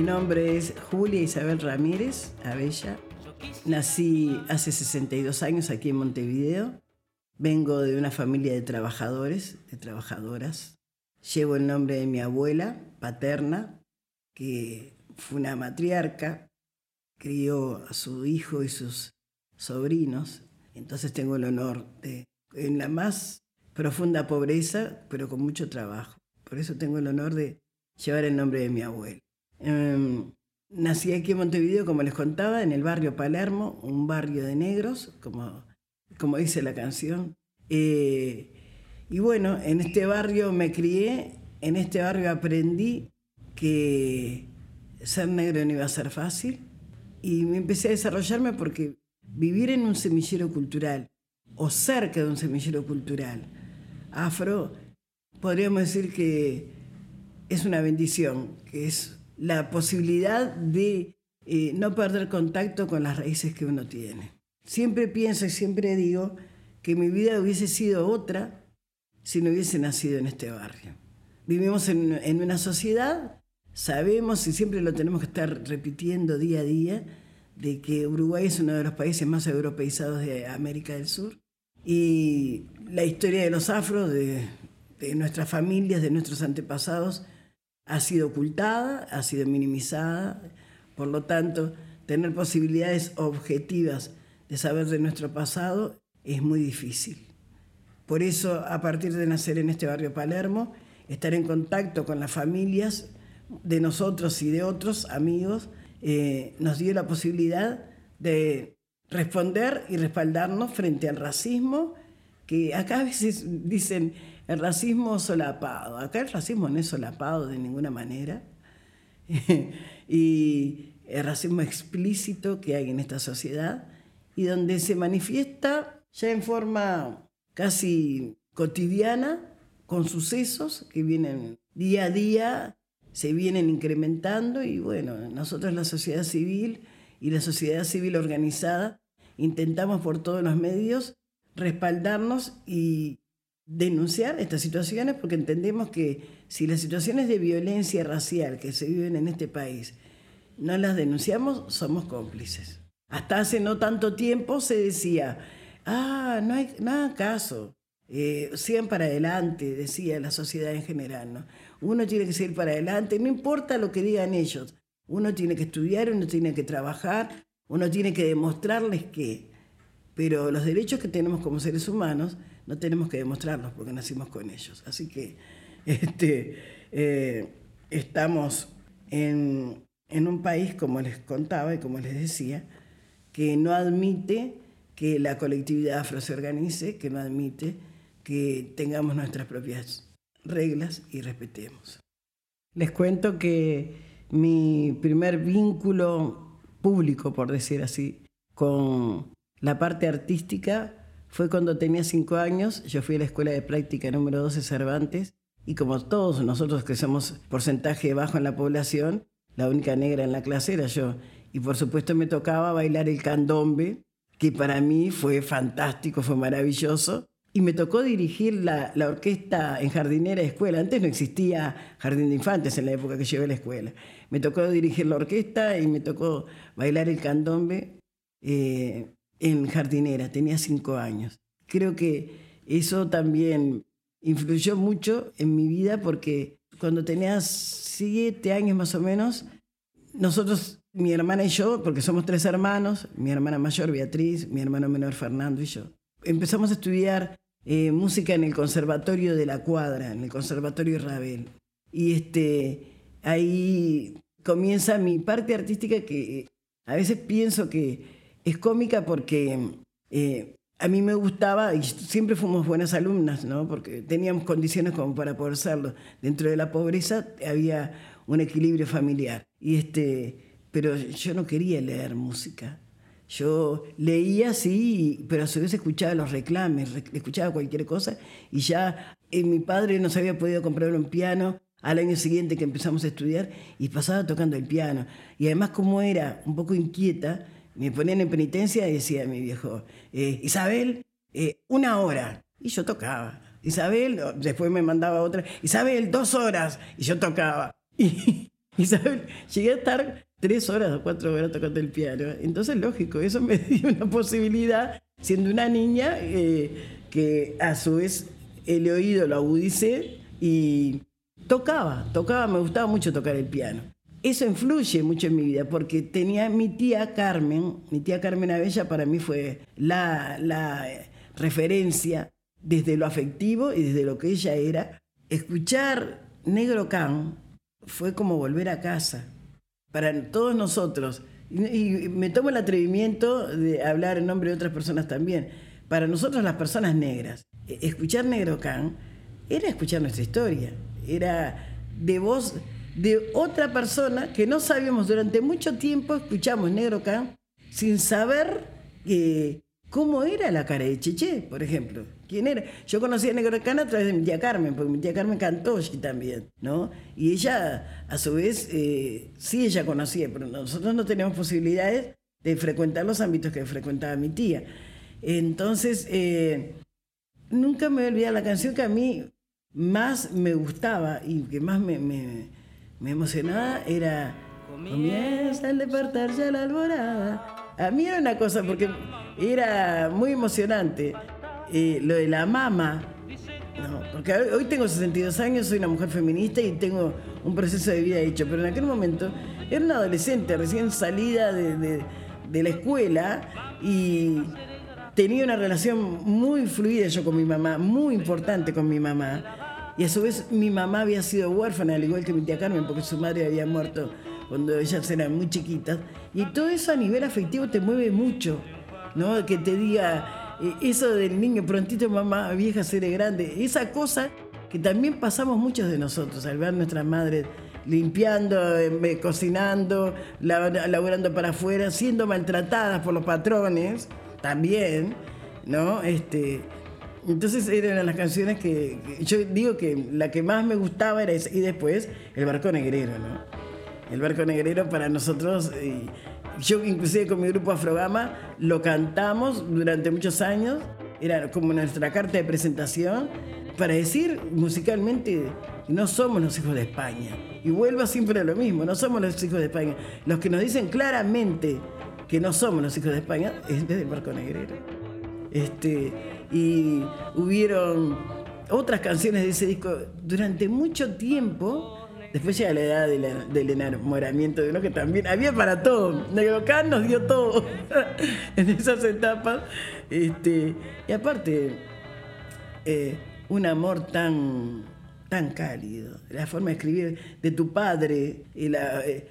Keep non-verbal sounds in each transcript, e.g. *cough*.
Mi nombre es Julia Isabel Ramírez Abella. Nací hace 62 años aquí en Montevideo. Vengo de una familia de trabajadores, de trabajadoras. Llevo el nombre de mi abuela paterna, que fue una matriarca, crió a su hijo y sus sobrinos. Entonces tengo el honor de, en la más profunda pobreza, pero con mucho trabajo. Por eso tengo el honor de llevar el nombre de mi abuela. Em, nací aquí en Montevideo, como les contaba, en el barrio Palermo, un barrio de negros, como, como dice la canción. Eh, y bueno, en este barrio me crié, en este barrio aprendí que ser negro no iba a ser fácil y me empecé a desarrollarme porque vivir en un semillero cultural o cerca de un semillero cultural afro, podríamos decir que es una bendición, que es la posibilidad de eh, no perder contacto con las raíces que uno tiene. Siempre pienso y siempre digo que mi vida hubiese sido otra si no hubiese nacido en este barrio. Vivimos en, una sociedad, sabemos y siempre lo tenemos que estar repitiendo día a día, de que Uruguay es uno de los países más europeizados de América del Sur. Y la historia de los afros, de nuestras familias, de nuestros antepasados, ha sido ocultada, ha sido minimizada. Por lo tanto, tener posibilidades objetivas de saber de nuestro pasado es muy difícil. Por eso, a partir de nacer en este barrio Palermo, estar en contacto con las familias de nosotros y de otros amigos, eh, nos dio la posibilidad de responder y respaldarnos frente al racismo, que acá a veces dicen el racismo solapado. Acá el racismo no es solapado de ninguna manera. *laughs* y el racismo explícito que hay en esta sociedad y donde se manifiesta ya en forma casi cotidiana con sucesos que vienen día a día, se vienen incrementando y bueno, nosotros la sociedad civil y la sociedad civil organizada intentamos por todos los medios respaldarnos y denunciar estas situaciones porque entendemos que si las situaciones de violencia racial que se viven en este país no las denunciamos, somos cómplices. Hasta hace no tanto tiempo se decía, ah, no hay nada caso, eh, sigan para adelante, decía la sociedad en general. ¿no? Uno tiene que seguir para adelante, no importa lo que digan ellos, uno tiene que estudiar, uno tiene que trabajar, uno tiene que demostrarles que, pero los derechos que tenemos como seres humanos, no tenemos que demostrarlos porque nacimos con ellos. Así que *laughs* este, eh, estamos en, un país, como les contaba y como les decía, que no admite que la colectividad afro se organice, que no admite que tengamos nuestras propias reglas y respetemos. Les cuento que mi primer vínculo público, por decir así, con la parte artística fue cuando tenía cinco años, yo fui a la escuela de práctica número 12 Cervantes y como todos nosotros que somos porcentaje bajo en la población, la única negra en la clase era yo. Y por supuesto me tocaba bailar el candombe, que para mí fue fantástico, fue maravilloso. Y me tocó dirigir la, la, orquesta en jardinera de escuela. Antes no existía jardín de infantes en la época que llevé a la escuela. Me tocó dirigir la orquesta y me tocó bailar el candombe. Eh, en jardinera, tenía cinco años. Creo que eso también influyó mucho en mi vida porque cuando tenía siete años más o menos, nosotros, mi hermana y yo, porque somos tres hermanos, mi hermana mayor Beatriz, mi hermano menor Fernando y yo, empezamos a estudiar eh, música en el Conservatorio de la Cuadra, en el Conservatorio Rabel. Y este, ahí comienza mi parte artística que a veces pienso que es cómica porque eh, a mí me gustaba, y siempre fuimos buenas alumnas, ¿no? porque teníamos condiciones como para poder serlo. Dentro de la pobreza había un equilibrio familiar. Y este, pero yo no quería leer música. Yo leía, sí, pero a su vez escuchaba los reclames, escuchaba cualquier cosa y ya eh, mi padre no se había podido comprar un piano al año siguiente que empezamos a estudiar y pasaba tocando el piano. Y además como era un poco inquieta, me ponían en penitencia y decía mi viejo, eh, Isabel, eh, una hora. Y yo tocaba. Isabel, después me mandaba otra, Isabel, dos horas. Y yo tocaba. *laughs* Y, Isabel, llegué a estar tres horas o cuatro horas tocando el piano. Entonces, lógico, eso me *laughs* dio una posibilidad, siendo una niña, eh, que a su vez el oído lo agudicé y tocaba, tocaba, me gustaba mucho tocar el piano. Eso influye mucho en mi vida porque tenía mi tía Carmen, mi tía Carmen Abella para mí fue la, la referencia desde lo afectivo y desde lo que ella era. Escuchar Negro Can fue como volver a casa para todos nosotros. Y, me tomo el atrevimiento de hablar en nombre de otras personas también. Para nosotros las personas negras, e, escuchar Negro Can era escuchar nuestra historia, era de voz de otra persona que no sabíamos durante mucho tiempo, escuchamos Negro Can sin saber que cómo era la cara de Cheche, por ejemplo. ¿Quién era? Yo conocí a Negro Cana a través de mi tía Carmen, porque mi tía Carmen cantó también, ¿no? Y ella, a su vez, eh, sí ella conocía, pero nosotros no teníamos posibilidades de frecuentar los ámbitos que frecuentaba mi tía. Entonces, eh, nunca me olvidé la canción que a mí más me gustaba y que más me emocionaba era Comienza el despertar ya la alborada a mí era una cosa, porque era muy emocionante eh, lo de la mama. porque hoy tengo 62 años, soy una mujer feminista y tengo un proceso de vida hecho, pero en aquel momento era una adolescente recién salida de, la escuela y tenía una relación muy fluida yo con mi mamá, muy importante con mi mamá. Y a su vez mi mamá había sido huérfana, al igual que mi tía Carmen, porque su madre había muerto cuando ellas eran muy chiquitas. Y todo eso a nivel afectivo te mueve mucho, ¿no? Que te diga eh, eso del niño prontito, mamá vieja, seré grande. Esa cosa que también pasamos muchos de nosotros al ver nuestras madres limpiando, eh, cocinando, laborando para afuera, siendo maltratadas por los patrones, también, ¿no? Este, entonces eran las canciones que, yo digo que la que más me gustaba era esa, y después el barco negrero, ¿no? El barco negrero para nosotros, yo inclusive con mi grupo Afrogama lo cantamos durante muchos años, era como nuestra carta de presentación para decir musicalmente no somos los hijos de España. Y vuelvo siempre a lo mismo, no somos los hijos de España. Los que nos dicen claramente que no somos los hijos de España es desde el barco negrero. Este, y hubieron otras canciones de ese disco durante mucho tiempo Después llega la edad del enamoramiento de uno que también había para todo. Negrocan nos dio todo *laughs* en esas etapas. Este, y aparte, eh, un amor tan, tan cálido, la forma de escribir de tu padre, y la, eh,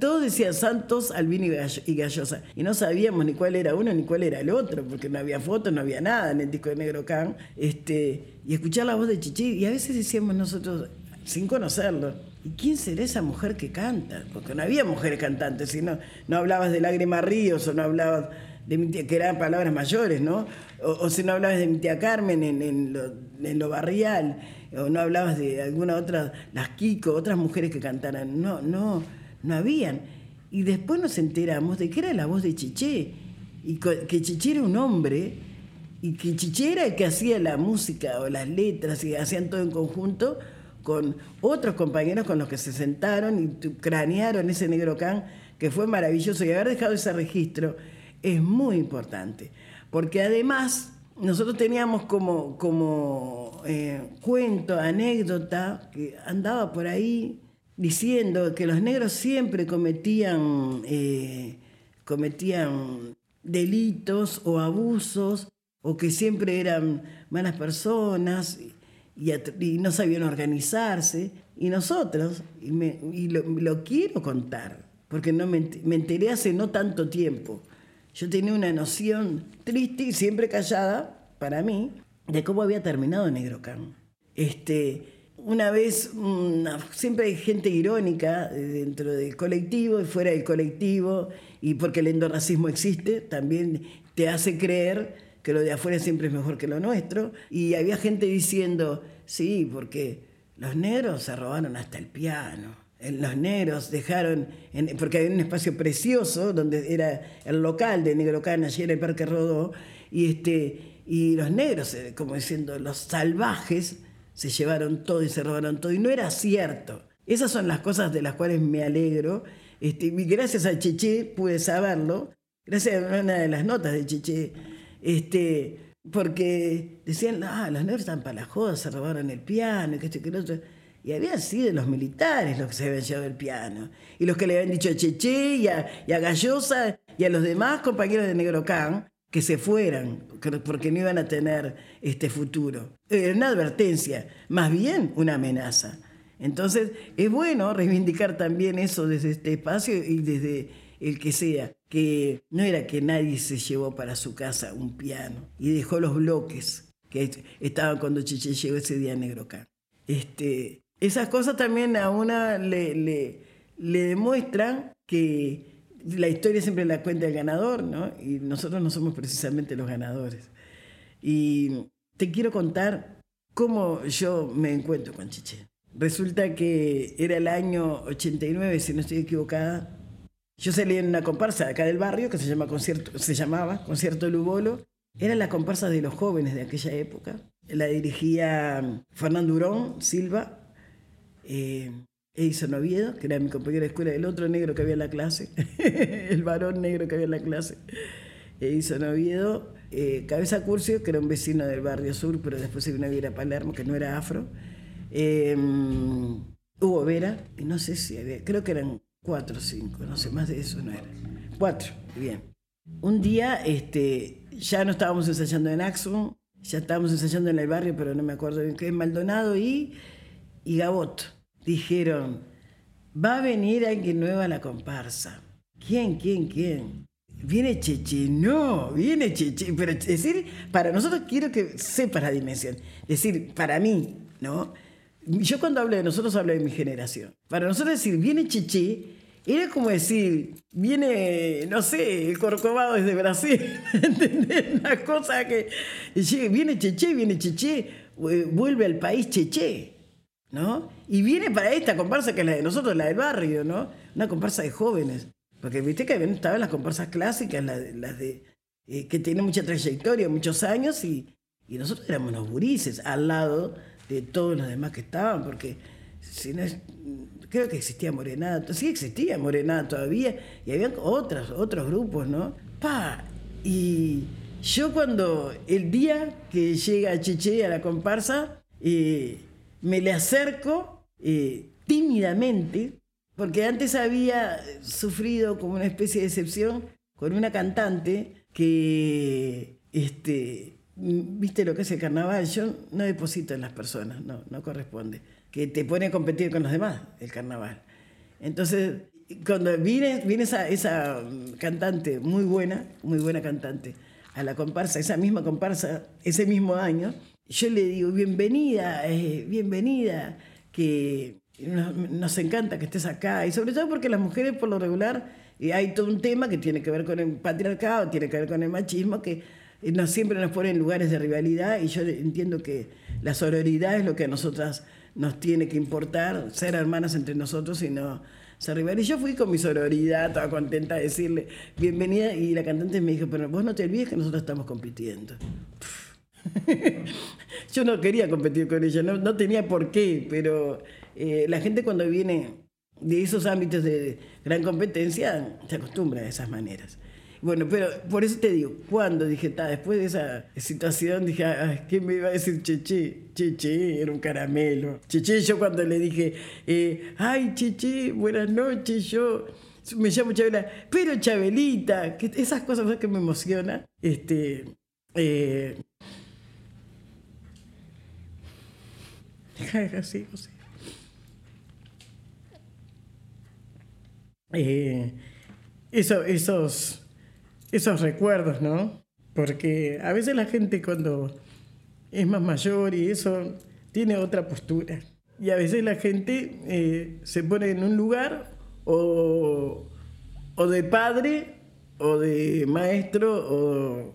todo decía Santos, Albino y Gallosa, y no sabíamos ni cuál era uno ni cuál era el otro, porque no había fotos, no había nada en el disco de Negro Can, este, y escuchar la voz de Chichi, y a veces decíamos nosotros, sin conocerlo. ¿Y quién será esa mujer que canta? Porque no había mujeres cantantes, sino no hablabas de Lágrimas Ríos o no hablabas de mi tía, que eran palabras mayores, ¿no? O, si no hablabas de mi tía Carmen en, lo, barrial, o no hablabas de alguna otra, las Kiko, otras mujeres que cantaran. No, no, no habían. Y después nos enteramos de que era la voz de Chiché, y que Chiché era un hombre, y que Chiché era el que hacía la música o las letras, y hacían todo en conjunto con otros compañeros con los que se sentaron y cranearon ese negro can, que fue maravilloso. Y haber dejado ese registro es muy importante, porque además nosotros teníamos como, como eh, cuento, anécdota, que andaba por ahí diciendo que los negros siempre cometían, eh, cometían delitos o abusos, o que siempre eran malas personas y, no sabían organizarse. Y nosotros, y, lo, quiero contar, porque no me, enteré hace no tanto tiempo. Yo tenía una noción triste y siempre callada, para mí, de cómo había terminado Negrocam. Este, una vez, siempre hay gente irónica dentro del colectivo y fuera del colectivo, y porque el endorracismo existe, también te hace creer que lo de afuera siempre es mejor que lo nuestro. Y había gente diciendo, sí, porque los negros se robaron hasta el piano. Los negros dejaron, porque había un espacio precioso donde era el local de Negro Cana, allí era el Parque Rodó, y, este, y los negros, como diciendo, los salvajes, se llevaron todo y se robaron todo. Y no era cierto. Esas son las cosas de las cuales me alegro. Este, y gracias a Cheche pude saberlo, gracias a una de las notas de Cheche, este, porque decían, ah, los negros están para la joda, se robaron el piano, que esto y que lo otro. Y habían sido los militares los que se habían llevado el piano. Y los que le habían dicho a Cheche y a, y a Gallosa y a los demás compañeros de Negro Can que se fueran, porque no iban a tener este futuro. Era una advertencia, más bien una amenaza. Entonces, es bueno reivindicar también eso desde este espacio y desde el que sea, que no era que nadie se llevó para su casa un piano y dejó los bloques que estaban cuando Cheche llegó ese día a Negro Este, esas cosas también a una le, le, le demuestran que la historia siempre la cuenta el ganador, ¿no? Y nosotros no somos precisamente los ganadores. Y te quiero contar cómo yo me encuentro con Chiche. Resulta que era el año 89, si no estoy equivocada. Yo salí en una comparsa acá del barrio que se, llama concierto, se llamaba Concierto Lubolo. Era la comparsa de los jóvenes de aquella época. La dirigía Fernando Urón Silva. Eh, Edison Oviedo, que era mi compañero de escuela, el otro negro que había en la clase, *laughs* el varón negro que había en la clase. Edison Oviedo, eh, Cabeza Curcio, que era un vecino del barrio sur, pero después se vino a vivir a Palermo, que no era afro. Em, Hugo Vera, y no sé si había, creo que eran cuatro o cinco, no sé, más de eso no era. Cuatro, bien. Un día este, ya no estábamos ensayando en Axum, ya estábamos ensayando en el barrio, pero no me acuerdo bien qué, en Maldonado y, y Gabot dijeron, va a venir alguien nuevo a la comparsa. ¿Quién, quién, quién? Viene Cheche, no, viene Cheche. Pero es decir, para nosotros quiero que sepa la dimensión. Decir, para mí, ¿no? Yo cuando hablo de nosotros hablo de mi generación. Para nosotros decir, viene Cheche, era como decir, viene, no sé, el Corcovado desde Brasil. *laughs* Una cosa que. Viene Cheche, viene Cheche, vuelve al país Cheche. ¿No? Y viene para esta comparsa que es la de nosotros, la del barrio, ¿no? Una comparsa de jóvenes. Porque viste que estaban las comparsas clásicas, las de, de eh, que tienen mucha trayectoria, muchos años, y, y nosotros éramos unos gurises al lado de todos los demás que estaban, porque creo que existía Morenato, sí existía Morenato todavía, y había otros, otros grupos, ¿no? Pa, y yo cuando el día que llega Cheche a la comparsa, eh, me le acerco eh, tímidamente, porque antes había sufrido como una especie de excepción con una cantante que, este, viste lo que es el carnaval, yo no deposito en las personas, no, no corresponde, que te pone a competir con los demás el carnaval. Entonces, cuando viene, viene esa, esa cantante muy buena, muy buena cantante, a la comparsa, esa misma comparsa, ese mismo año, yo le digo, bienvenida, eh, bienvenida, que nos, encanta que estés acá, y sobre todo porque las mujeres por lo regular, hay todo un tema que tiene que ver con el patriarcado, tiene que ver con el machismo, que eh, nos, siempre nos pone en lugares de rivalidad, y yo entiendo que la sororidad es lo que a nosotras nos tiene que importar, ser hermanas entre nosotros y no rivales. Y yo fui con mi sororidad, toda contenta de decirle bienvenida, y la cantante me dijo, pero vos no te olvides que nosotros estamos compitiendo. *laughs* Yo no quería competir con ella, no, tenía por qué, pero eh, la gente cuando viene de esos ámbitos de gran competencia se acostumbra a esas maneras. Bueno, pero por eso te digo, cuando dije, después de esa situación, dije, ay, ¿qué me iba a decir Cheche? Cheche, era un caramelo. Cheche, yo cuando le dije, eh, ay, Cheche, buenas noches, yo me llamo Chabela, pero Chabelita, esas cosas que me emocionan, este, eh, *laughs* así, eh, eso, esos, esos recuerdos, ¿no? Porque a veces la gente cuando es más mayor y eso tiene otra postura. Y a veces la gente eh, se pone en un lugar o, o, de padre o de maestro o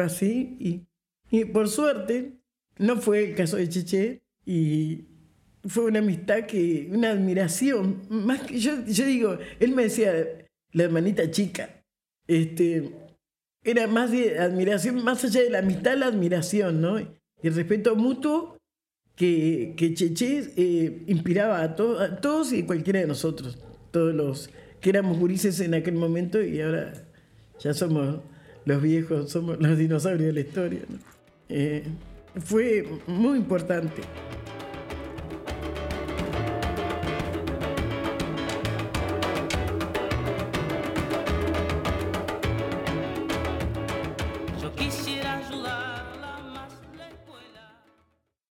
así. Y, y por suerte no fue el caso de Cheche, y fue una amistad que, una admiración, más que yo, yo digo, él me decía, la hermanita chica, este, era más de admiración, más allá de la amistad, la admiración, ¿no? Y el respeto mutuo que, que Cheche eh, inspiraba a, a, todos y cualquiera de nosotros, todos los que éramos gurises en aquel momento y ahora ya somos los viejos, somos los dinosaurios de la historia. Eh, fue muy importante.